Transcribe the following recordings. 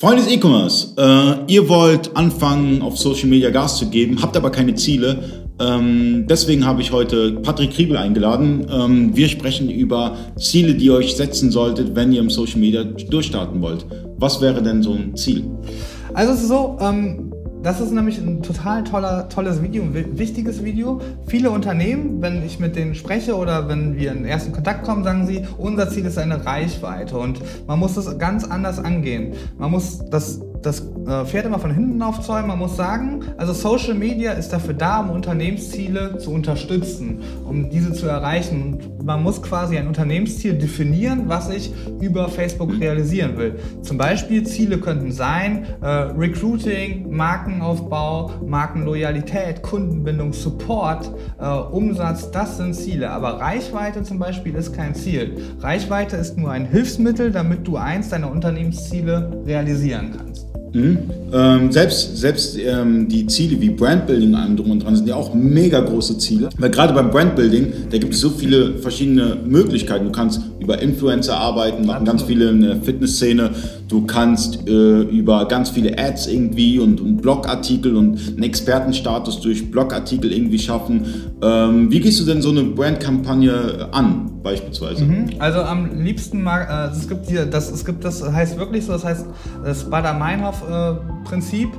Freunde des E-Commerce, äh, ihr wollt anfangen, auf Social Media Gas zu geben, habt aber keine Ziele. Ähm, deswegen habe ich heute Patrick Kriebel eingeladen. Ähm, wir sprechen über Ziele, die ihr euch setzen solltet, wenn ihr im Social Media durchstarten wollt. Was wäre denn so ein Ziel? Also es ist so, ähm, das ist nämlich ein total toller, tolles Video, ein wichtiges Video. Viele Unternehmen, wenn ich mit denen spreche oder wenn wir in ersten Kontakt kommen, sagen sie, unser Ziel ist eine Reichweite und man muss das ganz anders angehen. Man muss das das äh, Pferd immer von hinten aufzäumen. Man muss sagen, also Social Media ist dafür da, um Unternehmensziele zu unterstützen, um diese zu erreichen. Man muss quasi ein Unternehmensziel definieren, was ich über Facebook realisieren will. Zum Beispiel Ziele könnten sein äh, Recruiting, Markenaufbau, Markenloyalität, Kundenbindung, Support, äh, Umsatz. Das sind Ziele. Aber Reichweite zum Beispiel ist kein Ziel. Reichweite ist nur ein Hilfsmittel, damit du eins deiner Unternehmensziele realisieren kannst. Mhm. Ähm, selbst selbst ähm, die Ziele wie Brandbuilding allem drum und dran sind ja auch mega große Ziele. Weil gerade beim Brandbuilding, da gibt es so viele verschiedene Möglichkeiten. Du kannst über Influencer arbeiten, machen ganz viele in der Fitnessszene. Du kannst äh, über ganz viele Ads irgendwie und, und Blogartikel und einen Expertenstatus durch Blogartikel irgendwie schaffen. Ähm, wie gehst du denn so eine Brandkampagne an, beispielsweise? Mhm. Also am liebsten mag, äh, es gibt hier, das, es gibt das heißt wirklich so, das heißt das Bader-Meinhof-Prinzip.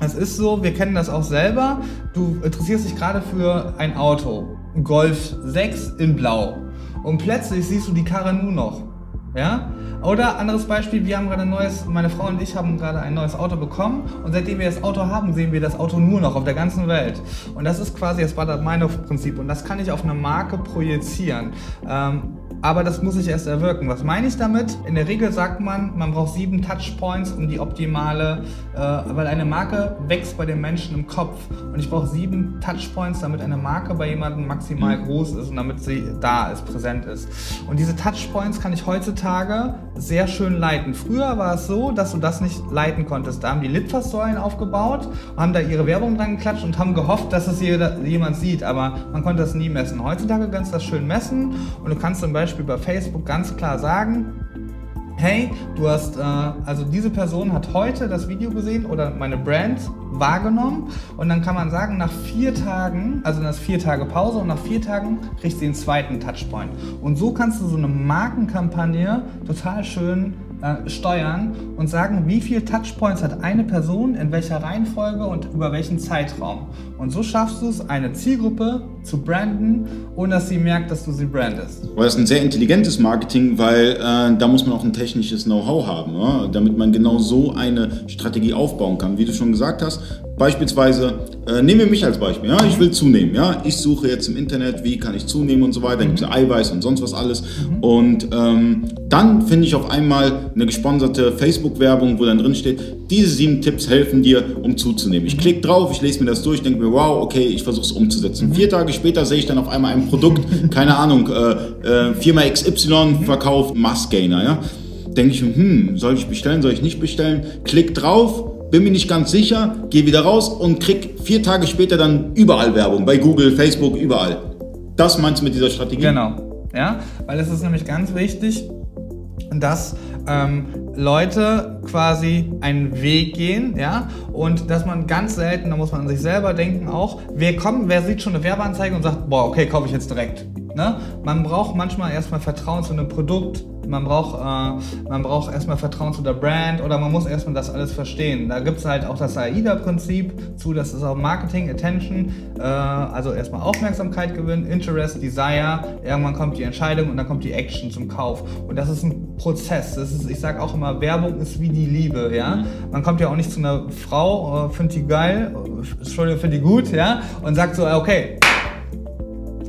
Es ist so, wir kennen das auch selber. Du interessierst dich gerade für ein Auto, Golf 6 in Blau und plötzlich siehst du die Karre nur noch. Ja? Oder anderes Beispiel, wir haben gerade ein neues, meine Frau und ich haben gerade ein neues Auto bekommen und seitdem wir das Auto haben, sehen wir das Auto nur noch auf der ganzen Welt. Und das ist quasi das Baader-Meinhof-Prinzip und das kann ich auf eine Marke projizieren. Ähm, aber das muss ich erst erwirken. Was meine ich damit? In der Regel sagt man, man braucht sieben Touchpoints, um die optimale, äh, weil eine Marke wächst bei den Menschen im Kopf und ich brauche sieben Touchpoints, damit eine Marke bei jemandem maximal mhm. groß ist und damit sie da ist, präsent ist. Und diese Touchpoints kann ich heutzutage sehr schön leiten. Früher war es so, dass du das nicht leiten konntest. Da haben die Litfaßsäulen aufgebaut und haben da ihre Werbung dran geklatscht und haben gehofft, dass es jemand sieht, aber man konnte das nie messen. Heutzutage kannst du das schön messen und du kannst zum Beispiel Beispiel bei Facebook ganz klar sagen, hey, du hast, äh, also diese Person hat heute das Video gesehen oder meine Brand wahrgenommen und dann kann man sagen, nach vier Tagen, also das vier Tage Pause und nach vier Tagen kriegt sie den zweiten Touchpoint. Und so kannst du so eine Markenkampagne total schön äh, steuern und sagen, wie viele Touchpoints hat eine Person, in welcher Reihenfolge und über welchen Zeitraum. Und so schaffst du es, eine Zielgruppe zu branden, ohne dass sie merkt, dass du sie brandest. Das ist ein sehr intelligentes Marketing, weil äh, da muss man auch ein technisches Know-how haben, ja? damit man genau so eine Strategie aufbauen kann. Wie du schon gesagt hast, Beispielsweise, äh, nehmen wir mich als Beispiel, ja, ich will zunehmen, ja, ich suche jetzt im Internet, wie kann ich zunehmen und so weiter, da gibt es Eiweiß und sonst was alles mhm. und ähm, dann finde ich auf einmal eine gesponserte Facebook-Werbung, wo dann drin steht, diese sieben Tipps helfen dir, um zuzunehmen. Ich klicke drauf, ich lese mir das durch, denke mir, wow, okay, ich versuche es umzusetzen. Vier Tage später sehe ich dann auf einmal ein Produkt, keine Ahnung, äh, äh, Firma XY verkauft Massgainer, ja, denke ich, hm, soll ich bestellen, soll ich nicht bestellen, klick drauf, bin mir nicht ganz sicher, gehe wieder raus und krieg vier Tage später dann überall Werbung, bei Google, Facebook, überall. Das meinst du mit dieser Strategie? Genau, ja, weil es ist nämlich ganz wichtig, dass ähm, Leute quasi einen Weg gehen, ja, und dass man ganz selten, da muss man an sich selber denken auch, wer kommt, wer sieht schon eine Werbeanzeige und sagt, boah, okay, kaufe ich jetzt direkt. Ne? Man braucht manchmal erstmal Vertrauen zu einem Produkt, man braucht, äh, man braucht erstmal Vertrauen zu der Brand oder man muss erstmal das alles verstehen. Da gibt es halt auch das AIDA-Prinzip zu, das ist auch Marketing, Attention, äh, also erstmal Aufmerksamkeit gewinnen, Interest, Desire, irgendwann kommt die Entscheidung und dann kommt die Action zum Kauf. Und das ist ein Prozess. Das ist, ich sage auch immer, Werbung ist wie die Liebe. Ja? Mhm. Man kommt ja auch nicht zu einer Frau, äh, findet die geil, äh, Entschuldigung, findet die gut, ja, und sagt so, okay,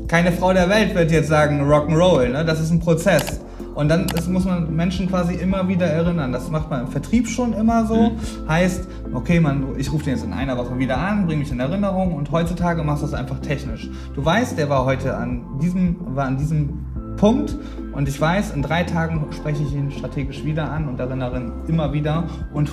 keine Frau der Welt wird jetzt sagen Rock'n'Roll, ne? das ist ein Prozess. Und dann ist, muss man Menschen quasi immer wieder erinnern. Das macht man im Vertrieb schon immer so. Mhm. Heißt, okay, man, ich rufe den jetzt in einer Woche wieder an, bringe mich in Erinnerung und heutzutage machst du das einfach technisch. Du weißt, der war heute an diesem, war an diesem Punkt und ich weiß, in drei Tagen spreche ich ihn strategisch wieder an und erinnere ihn immer wieder und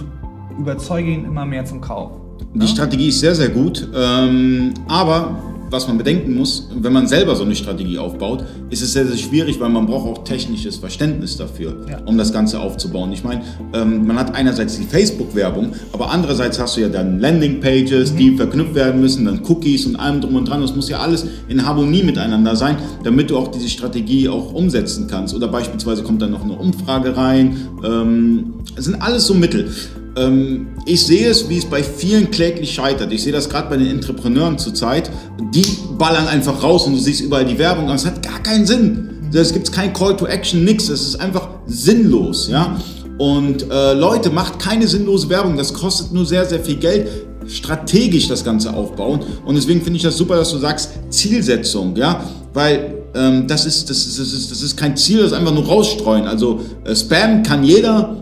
überzeuge ihn immer mehr zum Kauf. Die ja? Strategie ist sehr, sehr gut, ähm, aber was man bedenken muss, wenn man selber so eine Strategie aufbaut, ist es sehr, sehr schwierig, weil man braucht auch technisches Verständnis dafür, ja. um das Ganze aufzubauen. Ich meine, ähm, man hat einerseits die Facebook-Werbung, aber andererseits hast du ja dann Landing-Pages, mhm. die verknüpft werden müssen, dann Cookies und allem drum und dran. Das muss ja alles in Harmonie miteinander sein, damit du auch diese Strategie auch umsetzen kannst. Oder beispielsweise kommt dann noch eine Umfrage rein. Ähm, es sind alles so Mittel. Ähm, ich sehe es, wie es bei vielen kläglich scheitert. Ich sehe das gerade bei den Entrepreneuren zurzeit. Die ballern einfach raus und du siehst überall die Werbung, aber es hat gar keinen Sinn. Es gibt kein Call to Action, nichts. Es ist einfach sinnlos. Ja? Und äh, Leute, macht keine sinnlose Werbung. Das kostet nur sehr, sehr viel Geld. Strategisch das Ganze aufbauen. Und deswegen finde ich das super, dass du sagst Zielsetzung. Ja? Weil ähm, das, ist, das, ist, das, ist, das ist kein Ziel, das ist einfach nur rausstreuen. Also äh, Spam kann jeder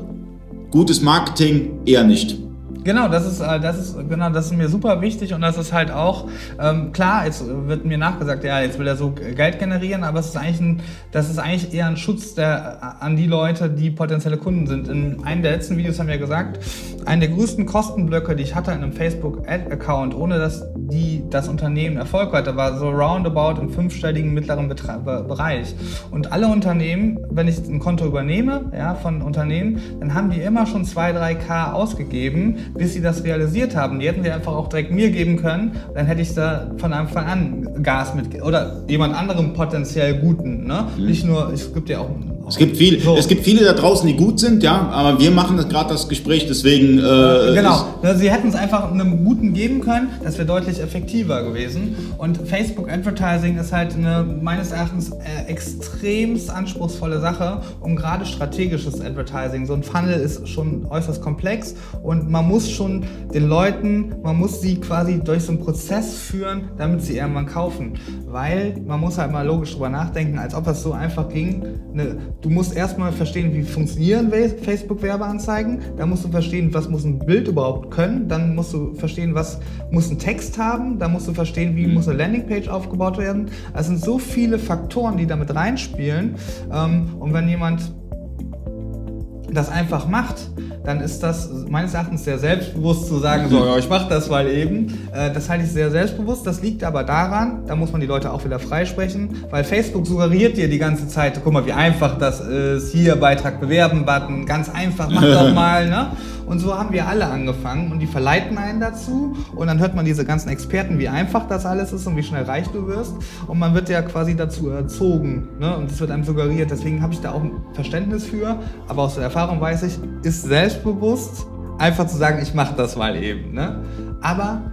Gutes Marketing eher nicht. Genau, das ist, äh, das ist, genau, das ist mir super wichtig und das ist halt auch, ähm, klar, jetzt wird mir nachgesagt, ja, jetzt will er so Geld generieren, aber es ist eigentlich ein, das ist eigentlich eher ein Schutz der, äh, an die Leute, die potenzielle Kunden sind. In einem der letzten Videos haben wir gesagt, einen der größten Kostenblöcke, die ich hatte in einem Facebook-Ad-Account, ohne dass die, das Unternehmen Erfolg hatte, war so roundabout im fünfstelligen mittleren Betra Bereich. Und alle Unternehmen, wenn ich ein Konto übernehme, ja, von Unternehmen, dann haben die immer schon 2, 3K ausgegeben, bis sie das realisiert haben. Die hätten sie einfach auch direkt mir geben können, dann hätte ich da von Anfang an Gas mit oder jemand anderem potenziell guten. Ne? Mhm. Nicht nur, es gibt ja auch es gibt, viel, so. es gibt viele da draußen, die gut sind, ja, aber wir machen gerade das Gespräch, deswegen. Äh, genau, sie hätten es einfach einem Guten geben können, das wäre deutlich effektiver gewesen. Und Facebook Advertising ist halt eine meines Erachtens äh, extremst anspruchsvolle Sache, um gerade strategisches Advertising. So ein Funnel ist schon äußerst komplex und man muss schon den Leuten, man muss sie quasi durch so einen Prozess führen, damit sie irgendwann kaufen. Weil man muss halt mal logisch drüber nachdenken, als ob es so einfach ging, eine Du musst erstmal verstehen, wie funktionieren Facebook-Werbeanzeigen. Dann musst du verstehen, was muss ein Bild überhaupt können. Dann musst du verstehen, was muss ein Text haben. Dann musst du verstehen, wie mhm. muss eine Landingpage aufgebaut werden. Es sind so viele Faktoren, die damit reinspielen. Ähm, und wenn jemand das einfach macht, dann ist das meines Erachtens sehr selbstbewusst zu sagen, so, ja, ich mache das mal eben. Äh, das halte ich sehr selbstbewusst. Das liegt aber daran, da muss man die Leute auch wieder freisprechen, weil Facebook suggeriert dir die ganze Zeit, guck mal, wie einfach das ist. Hier Beitrag bewerben, Button, ganz einfach, mach doch mal. Ne? Und so haben wir alle angefangen und die verleiten einen dazu. Und dann hört man diese ganzen Experten, wie einfach das alles ist und wie schnell reich du wirst. Und man wird ja quasi dazu erzogen. Ne? Und es wird einem suggeriert. Deswegen habe ich da auch ein Verständnis für. Aber aus der Erfahrung weiß ich, ist selbstbewusst, einfach zu sagen, ich mache das mal eben. Ne? Aber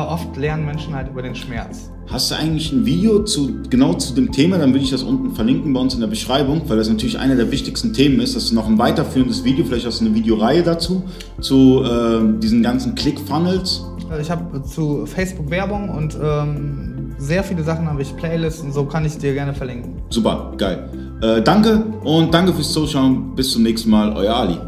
oft lernen Menschen halt über den Schmerz. Hast du eigentlich ein Video zu, genau zu dem Thema? Dann würde ich das unten verlinken bei uns in der Beschreibung, weil das natürlich einer der wichtigsten Themen ist. Das ist noch ein weiterführendes Video, vielleicht hast du eine Videoreihe dazu, zu äh, diesen ganzen Click-Funnels. Also ich habe zu Facebook Werbung und ähm, sehr viele Sachen habe ich Playlists und so kann ich dir gerne verlinken. Super, geil. Äh, danke und danke fürs Zuschauen. Bis zum nächsten Mal, euer Ali.